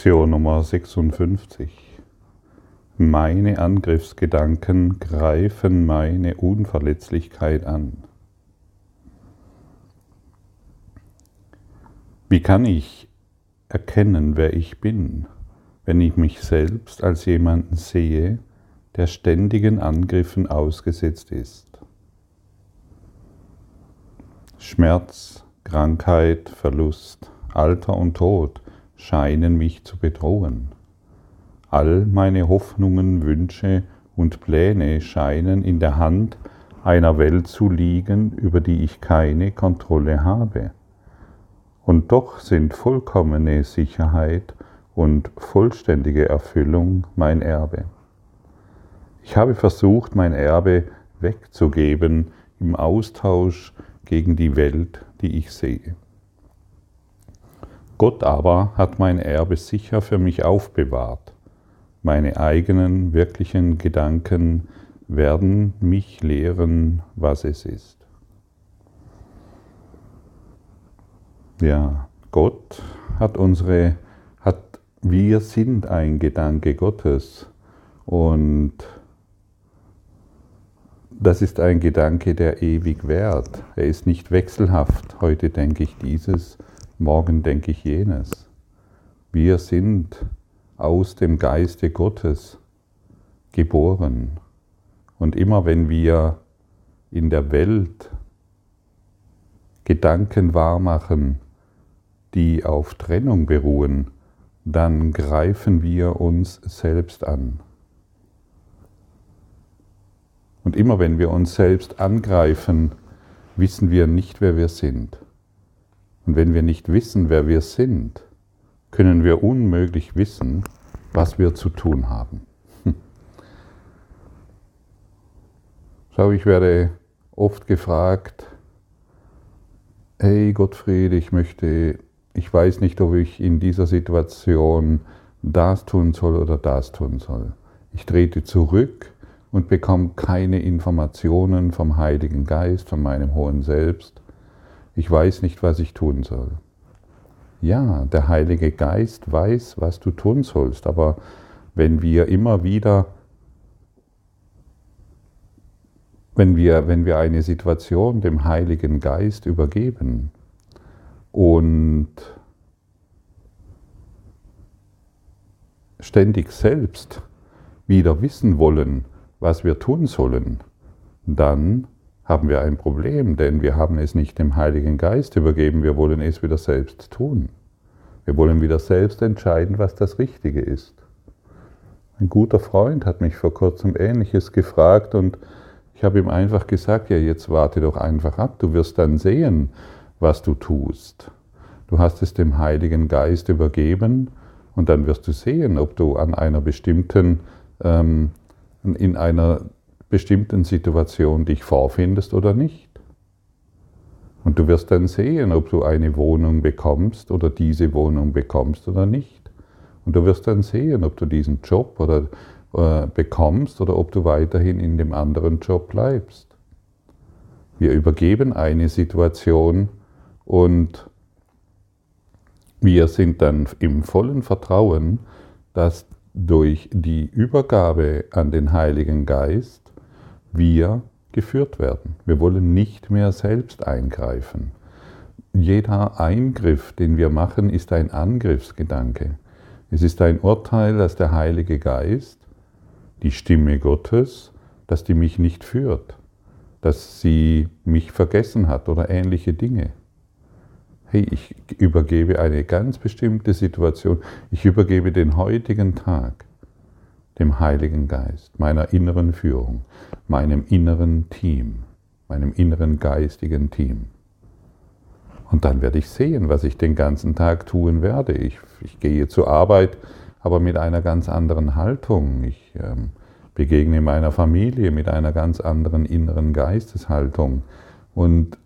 Lektion Nummer 56. Meine Angriffsgedanken greifen meine Unverletzlichkeit an. Wie kann ich erkennen, wer ich bin, wenn ich mich selbst als jemanden sehe, der ständigen Angriffen ausgesetzt ist? Schmerz, Krankheit, Verlust, Alter und Tod scheinen mich zu bedrohen. All meine Hoffnungen, Wünsche und Pläne scheinen in der Hand einer Welt zu liegen, über die ich keine Kontrolle habe. Und doch sind vollkommene Sicherheit und vollständige Erfüllung mein Erbe. Ich habe versucht, mein Erbe wegzugeben im Austausch gegen die Welt, die ich sehe. Gott aber hat mein Erbe sicher für mich aufbewahrt. Meine eigenen wirklichen Gedanken werden mich lehren, was es ist. Ja, Gott hat unsere, hat, wir sind ein Gedanke Gottes und das ist ein Gedanke, der ewig währt. Er ist nicht wechselhaft. Heute denke ich dieses, morgen denke ich jenes. Wir sind aus dem Geiste Gottes geboren. Und immer wenn wir in der Welt Gedanken wahrmachen, die auf Trennung beruhen, dann greifen wir uns selbst an. Und immer wenn wir uns selbst angreifen, wissen wir nicht, wer wir sind. Und wenn wir nicht wissen, wer wir sind, können wir unmöglich wissen, was wir zu tun haben. Schau, ich werde oft gefragt, hey Gottfried, ich möchte, ich weiß nicht, ob ich in dieser Situation das tun soll oder das tun soll. Ich trete zurück und bekomme keine Informationen vom Heiligen Geist, von meinem hohen Selbst ich weiß nicht, was ich tun soll. Ja, der Heilige Geist weiß, was du tun sollst, aber wenn wir immer wieder, wenn wir, wenn wir eine Situation dem Heiligen Geist übergeben und ständig selbst wieder wissen wollen, was wir tun sollen, dann haben wir ein Problem, denn wir haben es nicht dem Heiligen Geist übergeben, wir wollen es wieder selbst tun. Wir wollen wieder selbst entscheiden, was das Richtige ist. Ein guter Freund hat mich vor kurzem ähnliches gefragt und ich habe ihm einfach gesagt, ja, jetzt warte doch einfach ab, du wirst dann sehen, was du tust. Du hast es dem Heiligen Geist übergeben und dann wirst du sehen, ob du an einer bestimmten, ähm, in einer bestimmten Situation dich vorfindest oder nicht. Und du wirst dann sehen, ob du eine Wohnung bekommst oder diese Wohnung bekommst oder nicht. Und du wirst dann sehen, ob du diesen Job oder, äh, bekommst oder ob du weiterhin in dem anderen Job bleibst. Wir übergeben eine Situation und wir sind dann im vollen Vertrauen, dass durch die Übergabe an den Heiligen Geist wir geführt werden. Wir wollen nicht mehr selbst eingreifen. Jeder Eingriff, den wir machen, ist ein Angriffsgedanke. Es ist ein Urteil, dass der Heilige Geist, die Stimme Gottes, dass die mich nicht führt, dass sie mich vergessen hat oder ähnliche Dinge. Hey, ich übergebe eine ganz bestimmte Situation, ich übergebe den heutigen Tag dem Heiligen Geist, meiner inneren Führung, meinem inneren Team, meinem inneren geistigen Team. Und dann werde ich sehen, was ich den ganzen Tag tun werde. Ich, ich gehe zur Arbeit, aber mit einer ganz anderen Haltung. Ich ähm, begegne meiner Familie mit einer ganz anderen inneren Geisteshaltung. Und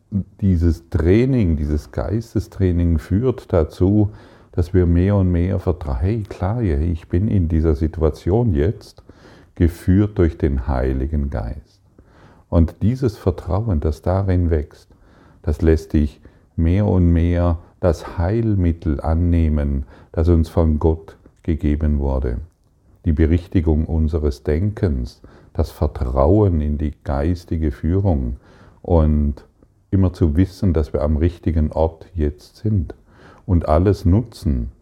dieses Training, dieses Geistestraining führt dazu, dass wir mehr und mehr vertrauen, hey klar, ich bin in dieser Situation jetzt, geführt durch den Heiligen Geist. Und dieses Vertrauen, das darin wächst, das lässt dich mehr und mehr das Heilmittel annehmen, das uns von Gott gegeben wurde. Die Berichtigung unseres Denkens, das Vertrauen in die geistige Führung und immer zu wissen, dass wir am richtigen Ort jetzt sind und alles nutzen,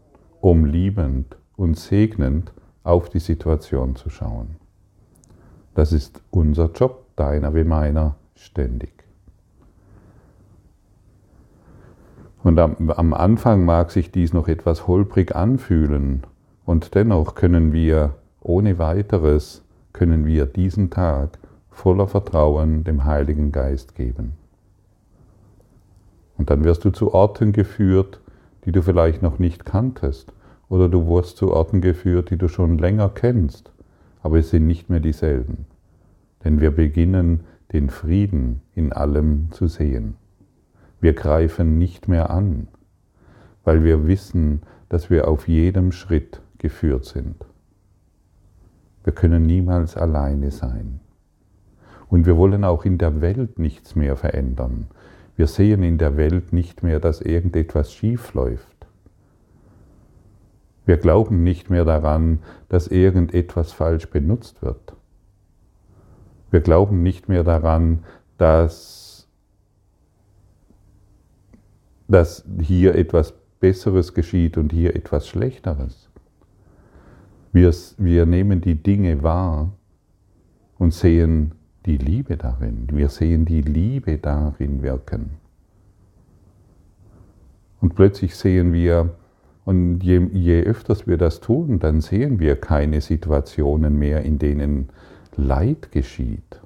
um liebend und segnend auf die Situation zu schauen. Das ist unser Job, deiner wie meiner, ständig. Und am, am, Anfang mag sich dies noch etwas holprig anfühlen und dennoch können wir ohne weiteres, können wir diesen Tag voller Vertrauen dem Heiligen Geist geben. Und dann wirst du zu Orten geführt, die du vielleicht noch nicht kanntest, oder du wirst zu Orten geführt, die du schon länger kennst, aber es sind nicht mehr dieselben. Denn wir beginnen den Frieden in allem zu sehen. Wir greifen nicht mehr an, weil wir wissen, dass wir auf jedem Schritt geführt sind. Wir können niemals alleine sein. Und wir wollen auch in der Welt nichts mehr verändern. Wir sehen in der Welt nicht mehr, dass irgendetwas schief läuft. Wir glauben nicht mehr daran, dass irgendetwas falsch benutzt wird. Wir glauben nicht mehr daran, dass, dass hier etwas Besseres geschieht und hier etwas Schlechteres. Wir, wir nehmen die Dinge wahr und sehen die Liebe darin. Wir sehen die Liebe darin wirken. Und plötzlich sehen wir, und je, je öfters wir das tun, dann sehen wir keine Situationen mehr, in denen Leid geschieht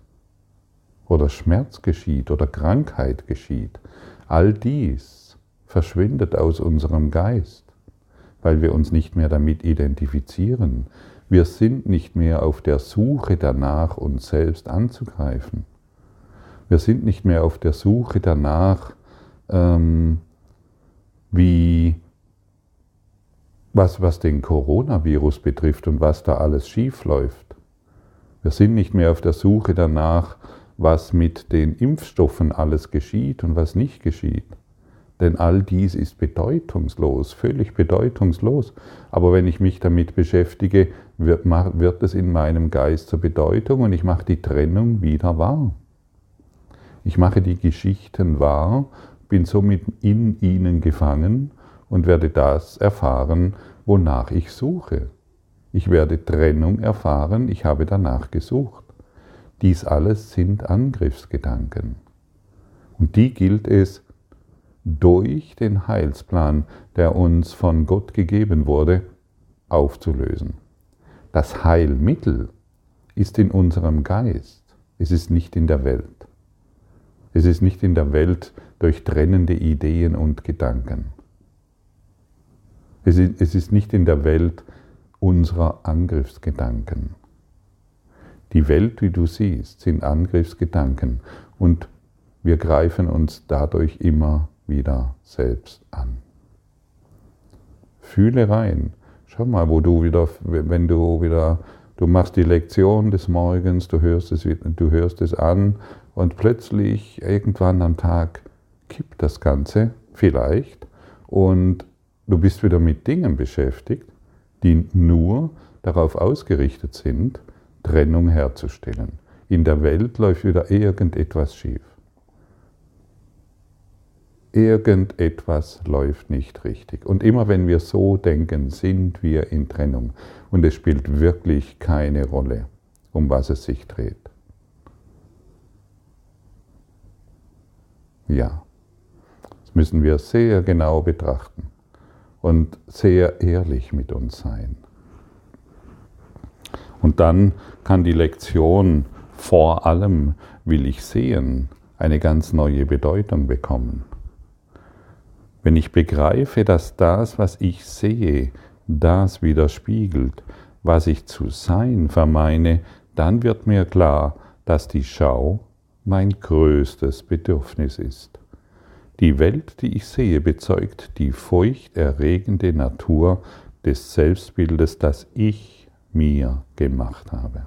oder Schmerz geschieht oder Krankheit geschieht. All dies verschwindet aus unserem Geist, weil wir uns nicht mehr damit identifizieren, wir sind nicht mehr auf der Suche danach, uns selbst anzugreifen. Wir sind nicht mehr auf der Suche danach, ähm, wie was, was den Coronavirus betrifft und was da alles schief läuft. Wir sind nicht mehr auf der Suche danach, was mit den Impfstoffen alles geschieht und was nicht geschieht. Denn all dies ist bedeutungslos, völlig bedeutungslos. Aber wenn ich mich damit beschäftige, wird, wird es in meinem Geist zur Bedeutung und ich mache die Trennung wieder wahr. Ich mache die Geschichten wahr, bin somit in ihnen gefangen und werde das erfahren, wonach ich suche. Ich werde Trennung erfahren, ich habe danach gesucht. Dies alles sind Angriffsgedanken. Und die gilt es durch den Heilsplan, der uns von Gott gegeben wurde, aufzulösen. Das Heilmittel ist in unserem Geist, es ist nicht in der Welt. Es ist nicht in der Welt durch trennende Ideen und Gedanken. Es ist nicht in der Welt unserer Angriffsgedanken. Die Welt, wie du siehst, sind Angriffsgedanken und wir greifen uns dadurch immer wieder selbst an. Fühle rein. Schau mal, wo du wieder, wenn du wieder, du machst die Lektion des Morgens, du hörst es, du hörst es an und plötzlich irgendwann am Tag kippt das Ganze, vielleicht, und du bist wieder mit Dingen beschäftigt, die nur darauf ausgerichtet sind, Trennung herzustellen. In der Welt läuft wieder irgendetwas schief irgendetwas läuft nicht richtig. Und immer wenn wir so denken, sind wir in Trennung. Und es spielt wirklich keine Rolle, um was es sich dreht. Ja, das müssen wir sehr genau betrachten und sehr ehrlich mit uns sein. Und dann kann die Lektion vor allem will ich sehen eine ganz neue Bedeutung bekommen. Wenn ich begreife, dass das, was ich sehe, das widerspiegelt, was ich zu sein vermeine, dann wird mir klar, dass die Schau mein größtes Bedürfnis ist. Die Welt, die ich sehe, bezeugt die furchterregende Natur des Selbstbildes, das ich mir gemacht habe.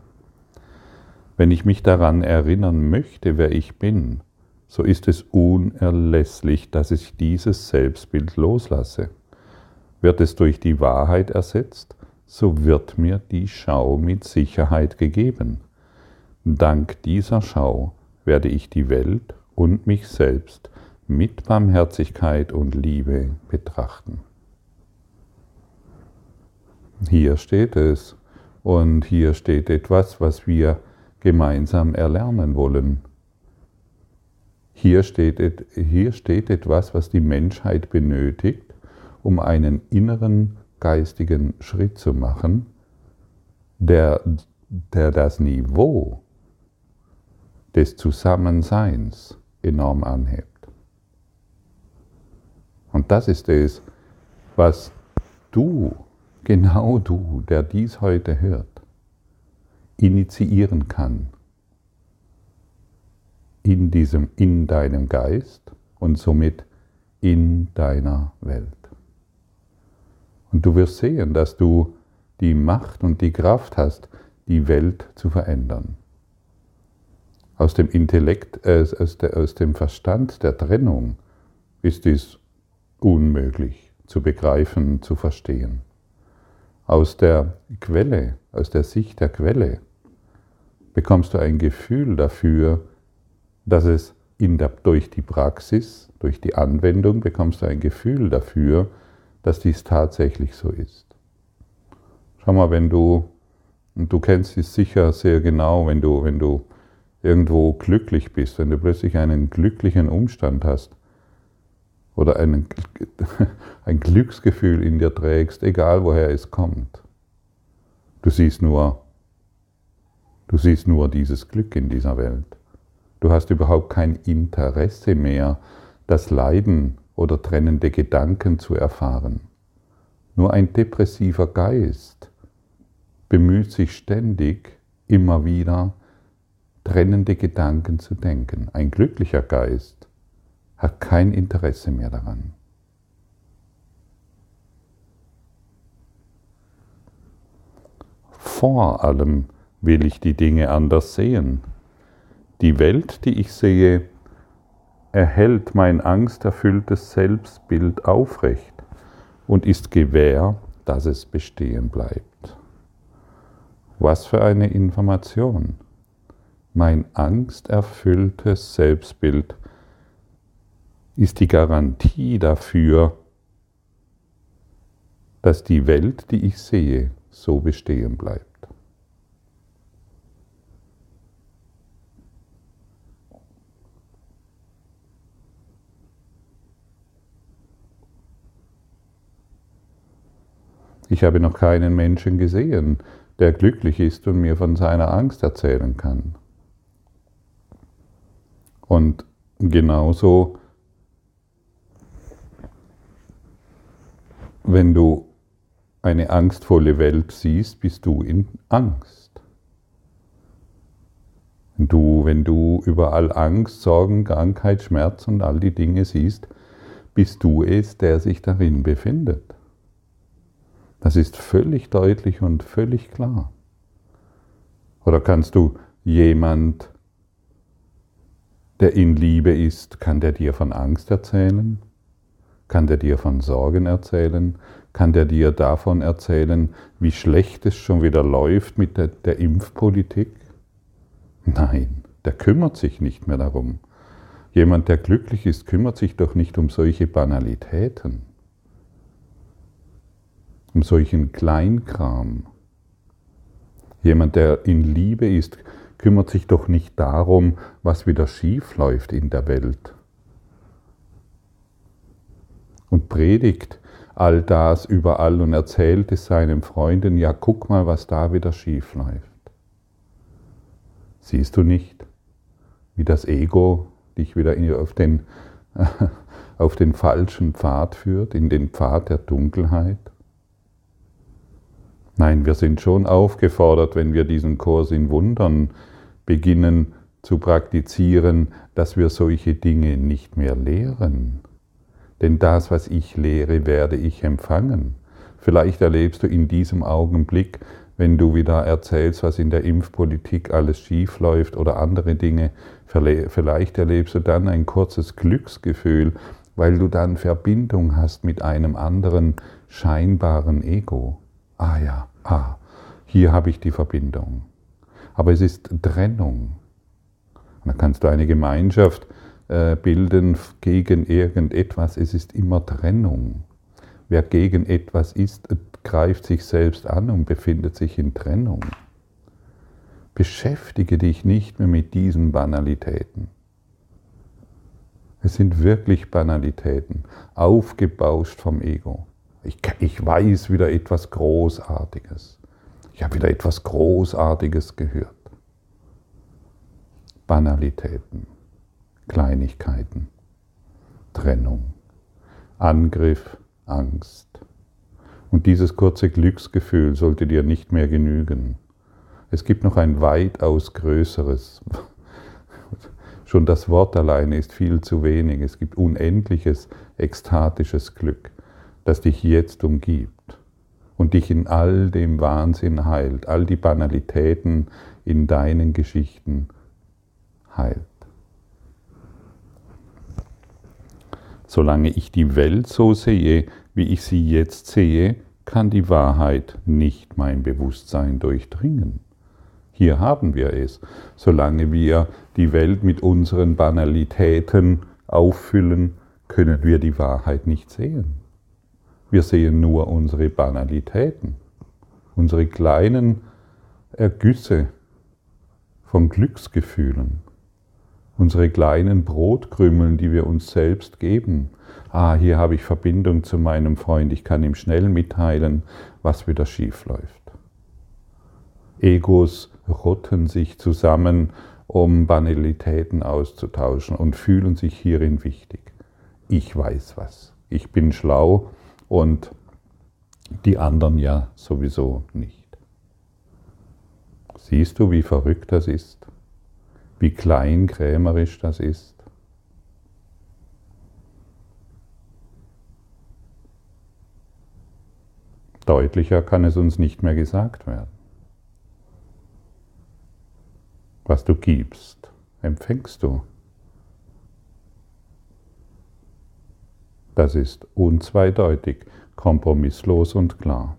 Wenn ich mich daran erinnern möchte, wer ich bin, so ist es unerlässlich, dass ich dieses Selbstbild loslasse. Wird es durch die Wahrheit ersetzt, so wird mir die Schau mit Sicherheit gegeben. Dank dieser Schau werde ich die Welt und mich selbst mit Barmherzigkeit und Liebe betrachten. Hier steht es und hier steht etwas, was wir gemeinsam erlernen wollen. Hier steht, hier steht etwas, was die Menschheit benötigt, um einen inneren geistigen Schritt zu machen, der, der das Niveau des Zusammenseins enorm anhebt. Und das ist es, was du, genau du, der dies heute hört, initiieren kann in diesem, in deinem Geist und somit in deiner Welt. Und du wirst sehen, dass du die Macht und die Kraft hast, die Welt zu verändern. Aus dem Intellekt, äh, aus, der, aus dem Verstand der Trennung ist dies unmöglich zu begreifen, zu verstehen. Aus der Quelle, aus der Sicht der Quelle, bekommst du ein Gefühl dafür, dass es der, durch die Praxis, durch die Anwendung bekommst du ein Gefühl dafür, dass dies tatsächlich so ist. Schau mal, wenn du, und du kennst es sicher sehr genau, wenn du, wenn du irgendwo glücklich bist, wenn du plötzlich einen glücklichen Umstand hast oder einen, ein Glücksgefühl in dir trägst, egal woher es kommt. Du siehst nur, du siehst nur dieses Glück in dieser Welt. Du hast überhaupt kein Interesse mehr, das Leiden oder trennende Gedanken zu erfahren. Nur ein depressiver Geist bemüht sich ständig, immer wieder trennende Gedanken zu denken. Ein glücklicher Geist hat kein Interesse mehr daran. Vor allem will ich die Dinge anders sehen. Die Welt, die ich sehe, erhält mein angsterfülltes Selbstbild aufrecht und ist gewähr, dass es bestehen bleibt. Was für eine Information! Mein angsterfülltes Selbstbild ist die Garantie dafür, dass die Welt, die ich sehe, so bestehen bleibt. Ich habe noch keinen Menschen gesehen, der glücklich ist und mir von seiner Angst erzählen kann. Und genauso, wenn du eine angstvolle Welt siehst, bist du in Angst. Du, wenn du überall Angst, Sorgen, Krankheit, Schmerz und all die Dinge siehst, bist du es, der sich darin befindet. Das ist völlig deutlich und völlig klar. Oder kannst du jemand, der in Liebe ist, kann der dir von Angst erzählen? Kann der dir von Sorgen erzählen? Kann der dir davon erzählen, wie schlecht es schon wieder läuft mit der, der Impfpolitik? Nein, der kümmert sich nicht mehr darum. Jemand, der glücklich ist, kümmert sich doch nicht um solche Banalitäten um solchen Kleinkram. Jemand, der in Liebe ist, kümmert sich doch nicht darum, was wieder schief läuft in der Welt. Und predigt all das überall und erzählt es seinen Freunden, ja, guck mal, was da wieder schief läuft. Siehst du nicht, wie das Ego dich wieder auf den, auf den falschen Pfad führt, in den Pfad der Dunkelheit? Nein, wir sind schon aufgefordert, wenn wir diesen Kurs in Wundern beginnen zu praktizieren, dass wir solche Dinge nicht mehr lehren. Denn das, was ich lehre, werde ich empfangen. Vielleicht erlebst du in diesem Augenblick, wenn du wieder erzählst, was in der Impfpolitik alles schief läuft oder andere Dinge, vielleicht erlebst du dann ein kurzes Glücksgefühl, weil du dann Verbindung hast mit einem anderen scheinbaren Ego. Ah ja, Ah, hier habe ich die Verbindung. Aber es ist Trennung. Und dann kannst du eine Gemeinschaft bilden gegen irgendetwas. Es ist immer Trennung. Wer gegen etwas ist, greift sich selbst an und befindet sich in Trennung. Beschäftige dich nicht mehr mit diesen Banalitäten. Es sind wirklich Banalitäten, aufgebauscht vom Ego. Ich, ich weiß wieder etwas Großartiges. Ich habe wieder etwas Großartiges gehört. Banalitäten, Kleinigkeiten, Trennung, Angriff, Angst. Und dieses kurze Glücksgefühl sollte dir nicht mehr genügen. Es gibt noch ein weitaus größeres. Schon das Wort alleine ist viel zu wenig. Es gibt unendliches, ekstatisches Glück, das dich jetzt umgibt und dich in all dem Wahnsinn heilt, all die Banalitäten in deinen Geschichten heilt. Solange ich die Welt so sehe, wie ich sie jetzt sehe, kann die Wahrheit nicht mein Bewusstsein durchdringen. Hier haben wir es. Solange wir die Welt mit unseren Banalitäten auffüllen, können wir die Wahrheit nicht sehen. Wir sehen nur unsere Banalitäten, unsere kleinen Ergüsse von Glücksgefühlen, unsere kleinen Brotkrümmeln, die wir uns selbst geben. Ah, hier habe ich Verbindung zu meinem Freund, ich kann ihm schnell mitteilen, was wieder schief läuft. Egos rotten sich zusammen, um Banalitäten auszutauschen und fühlen sich hierin wichtig. Ich weiß was, ich bin schlau und die anderen ja sowieso nicht. Siehst du, wie verrückt das ist? Wie kleinkrämerisch das ist? Deutlicher kann es uns nicht mehr gesagt werden. Was du gibst, empfängst du. Das ist unzweideutig, kompromisslos und klar.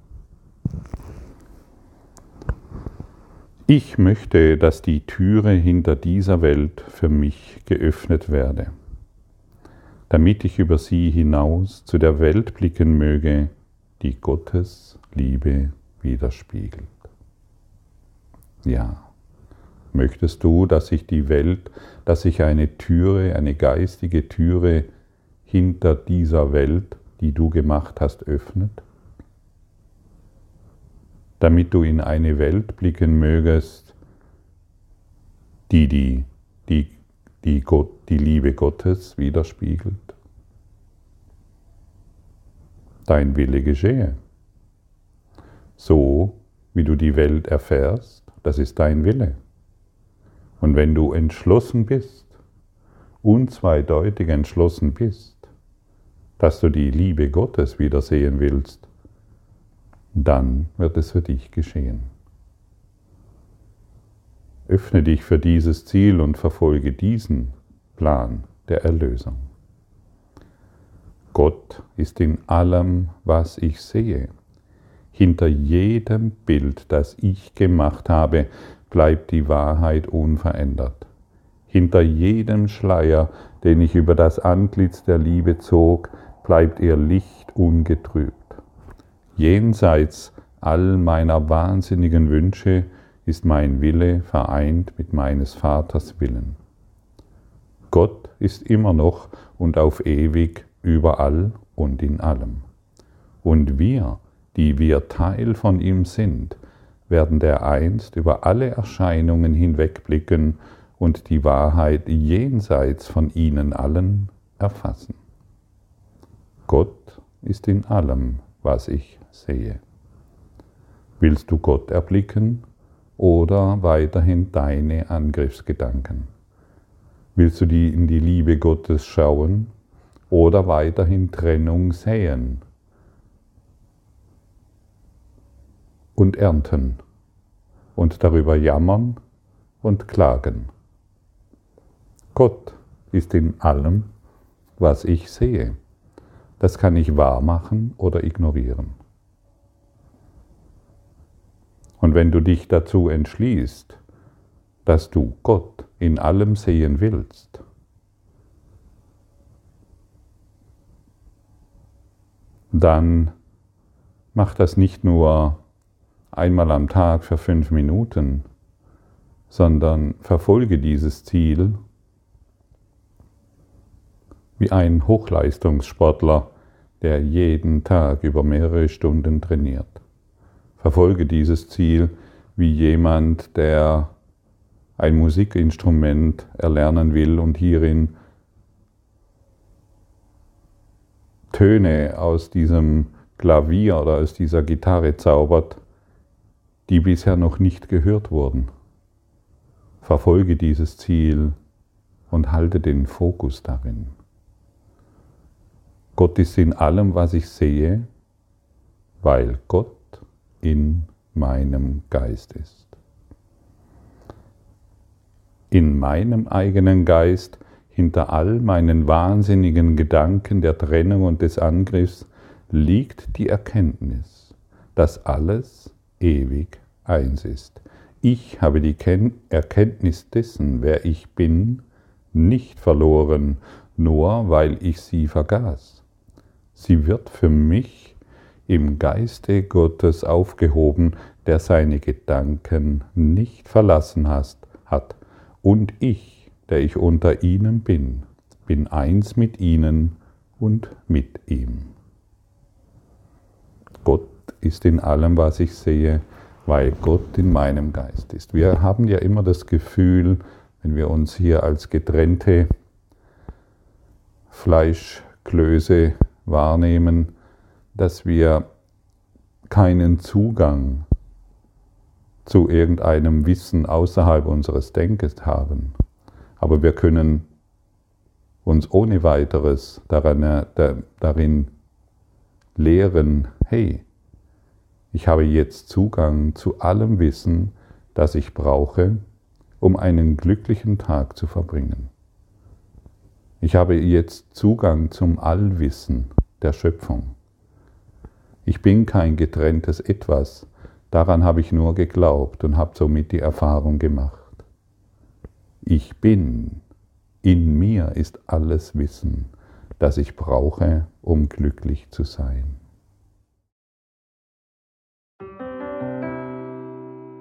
Ich möchte, dass die Türe hinter dieser Welt für mich geöffnet werde, damit ich über sie hinaus zu der Welt blicken möge, die Gottes Liebe widerspiegelt. Ja, möchtest du, dass sich die Welt, dass sich eine Türe, eine geistige Türe hinter dieser Welt, die du gemacht hast, öffnet? Damit du in eine Welt blicken mögest, die die, die, die, Gott, die Liebe Gottes widerspiegelt. Dein Wille geschehe. So wie du die Welt erfährst, das ist dein Wille. Und wenn du entschlossen bist, unzweideutig entschlossen bist, dass du die Liebe Gottes wiedersehen willst, dann wird es für dich geschehen. Öffne dich für dieses Ziel und verfolge diesen Plan der Erlösung. Gott ist in allem, was ich sehe. Hinter jedem Bild, das ich gemacht habe, bleibt die Wahrheit unverändert. Hinter jedem Schleier, den ich über das Antlitz der Liebe zog, bleibt ihr Licht ungetrübt. Jenseits all meiner wahnsinnigen Wünsche ist mein Wille vereint mit meines Vaters Willen. Gott ist immer noch und auf ewig überall und in allem. Und wir, die wir Teil von ihm sind, werden dereinst über alle Erscheinungen hinwegblicken und die Wahrheit jenseits von ihnen allen erfassen. Gott ist in allem, was ich sehe. Willst du Gott erblicken oder weiterhin deine Angriffsgedanken? Willst du die in die Liebe Gottes schauen oder weiterhin Trennung säen und ernten und darüber jammern und klagen? Gott ist in allem, was ich sehe. Das kann ich wahr machen oder ignorieren. Und wenn du dich dazu entschließt, dass du Gott in allem sehen willst, dann mach das nicht nur einmal am Tag für fünf Minuten, sondern verfolge dieses Ziel wie ein Hochleistungssportler, der jeden Tag über mehrere Stunden trainiert. Verfolge dieses Ziel wie jemand, der ein Musikinstrument erlernen will und hierin Töne aus diesem Klavier oder aus dieser Gitarre zaubert, die bisher noch nicht gehört wurden. Verfolge dieses Ziel und halte den Fokus darin. Gott ist in allem, was ich sehe, weil Gott in meinem Geist ist in meinem eigenen Geist hinter all meinen wahnsinnigen Gedanken der Trennung und des Angriffs liegt die Erkenntnis, dass alles ewig eins ist. Ich habe die Erkenntnis dessen, wer ich bin, nicht verloren, nur weil ich sie vergaß. Sie wird für mich im Geiste Gottes aufgehoben, der seine Gedanken nicht verlassen hat und ich, der ich unter ihnen bin, bin eins mit ihnen und mit ihm. Gott ist in allem, was ich sehe, weil Gott in meinem Geist ist. Wir haben ja immer das Gefühl, wenn wir uns hier als getrennte Fleischklöße wahrnehmen, dass wir keinen Zugang zu irgendeinem Wissen außerhalb unseres Denkens haben. Aber wir können uns ohne weiteres daran, äh, darin lehren, hey, ich habe jetzt Zugang zu allem Wissen, das ich brauche, um einen glücklichen Tag zu verbringen. Ich habe jetzt Zugang zum Allwissen der Schöpfung. Ich bin kein getrenntes Etwas, Daran habe ich nur geglaubt und habe somit die Erfahrung gemacht. Ich bin, in mir ist alles Wissen, das ich brauche, um glücklich zu sein.